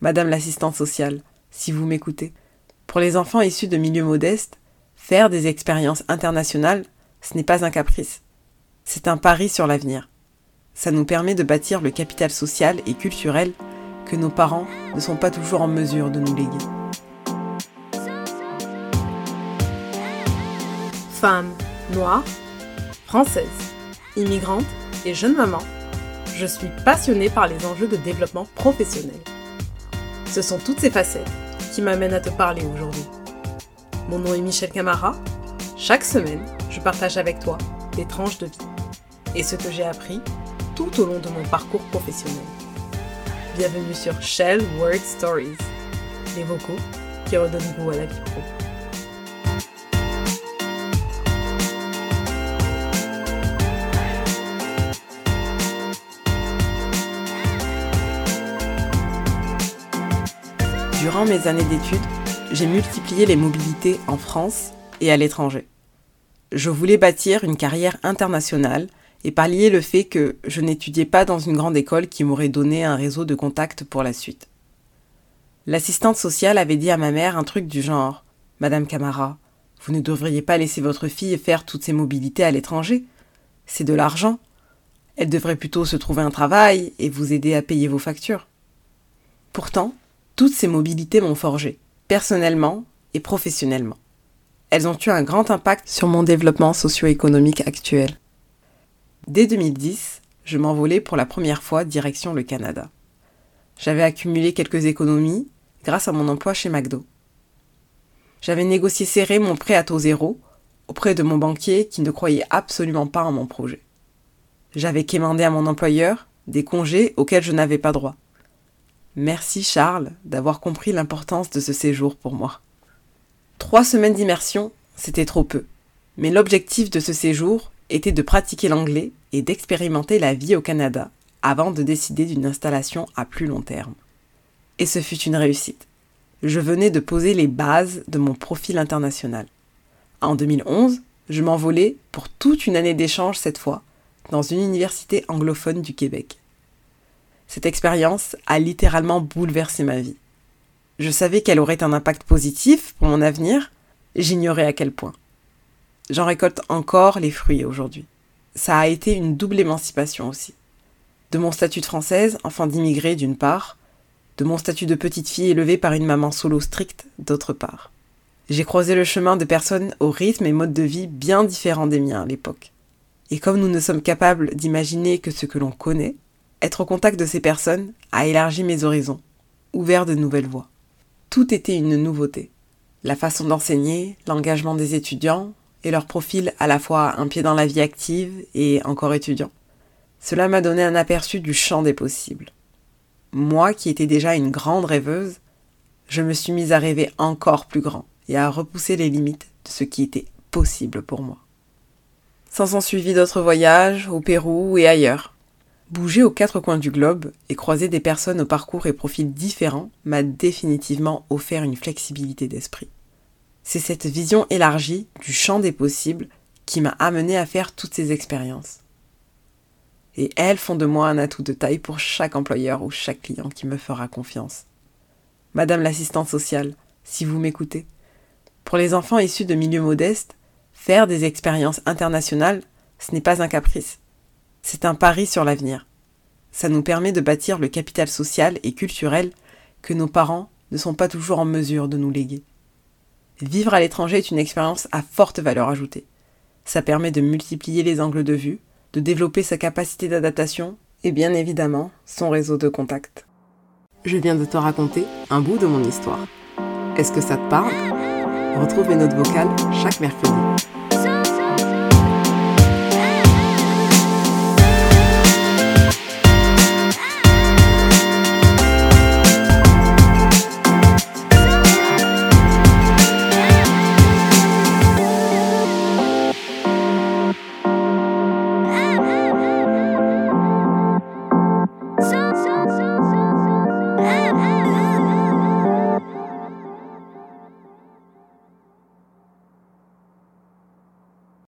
Madame l'assistante sociale, si vous m'écoutez, pour les enfants issus de milieux modestes, faire des expériences internationales, ce n'est pas un caprice. C'est un pari sur l'avenir. Ça nous permet de bâtir le capital social et culturel que nos parents ne sont pas toujours en mesure de nous léguer. Femme, noire, française, immigrante et jeune maman, je suis passionnée par les enjeux de développement professionnel. Ce sont toutes ces facettes qui m'amènent à te parler aujourd'hui. Mon nom est Michel Camara. Chaque semaine, je partage avec toi des tranches de vie et ce que j'ai appris tout au long de mon parcours professionnel. Bienvenue sur Shell Word Stories, les vocaux qui redonnent goût à la vie pro. Durant mes années d'études, j'ai multiplié les mobilités en France et à l'étranger. Je voulais bâtir une carrière internationale et pallier le fait que je n'étudiais pas dans une grande école qui m'aurait donné un réseau de contacts pour la suite. L'assistante sociale avait dit à ma mère un truc du genre Madame Camara, vous ne devriez pas laisser votre fille faire toutes ces mobilités à l'étranger. C'est de l'argent. Elle devrait plutôt se trouver un travail et vous aider à payer vos factures. Pourtant, toutes ces mobilités m'ont forgé, personnellement et professionnellement. Elles ont eu un grand impact sur mon développement socio-économique actuel. Dès 2010, je m'envolais pour la première fois direction le Canada. J'avais accumulé quelques économies grâce à mon emploi chez McDo. J'avais négocié serré mon prêt à taux zéro auprès de mon banquier qui ne croyait absolument pas en mon projet. J'avais quémandé à mon employeur des congés auxquels je n'avais pas droit. Merci Charles d'avoir compris l'importance de ce séjour pour moi. Trois semaines d'immersion, c'était trop peu. Mais l'objectif de ce séjour était de pratiquer l'anglais et d'expérimenter la vie au Canada avant de décider d'une installation à plus long terme. Et ce fut une réussite. Je venais de poser les bases de mon profil international. En 2011, je m'envolais pour toute une année d'échange cette fois dans une université anglophone du Québec. Cette expérience a littéralement bouleversé ma vie. Je savais qu'elle aurait un impact positif pour mon avenir, j'ignorais à quel point. J'en récolte encore les fruits aujourd'hui. Ça a été une double émancipation aussi. De mon statut de française, enfant d'immigré d'une part, de mon statut de petite fille élevée par une maman solo stricte d'autre part. J'ai croisé le chemin de personnes au rythme et mode de vie bien différents des miens à l'époque. Et comme nous ne sommes capables d'imaginer que ce que l'on connaît, être au contact de ces personnes a élargi mes horizons, ouvert de nouvelles voies. Tout était une nouveauté. La façon d'enseigner, l'engagement des étudiants et leur profil à la fois un pied dans la vie active et encore étudiant. Cela m'a donné un aperçu du champ des possibles. Moi qui étais déjà une grande rêveuse, je me suis mise à rêver encore plus grand et à repousser les limites de ce qui était possible pour moi. Sans en suivi d'autres voyages au Pérou et ailleurs, Bouger aux quatre coins du globe et croiser des personnes au parcours et profils différents m'a définitivement offert une flexibilité d'esprit. C'est cette vision élargie du champ des possibles qui m'a amené à faire toutes ces expériences. Et elles font de moi un atout de taille pour chaque employeur ou chaque client qui me fera confiance. Madame l'assistante sociale, si vous m'écoutez, pour les enfants issus de milieux modestes, faire des expériences internationales, ce n'est pas un caprice, c'est un pari sur l'avenir. Ça nous permet de bâtir le capital social et culturel que nos parents ne sont pas toujours en mesure de nous léguer. Vivre à l'étranger est une expérience à forte valeur ajoutée. Ça permet de multiplier les angles de vue, de développer sa capacité d'adaptation et bien évidemment son réseau de contacts. Je viens de te raconter un bout de mon histoire. Est-ce que ça te parle? Retrouve mes notes vocales chaque mercredi.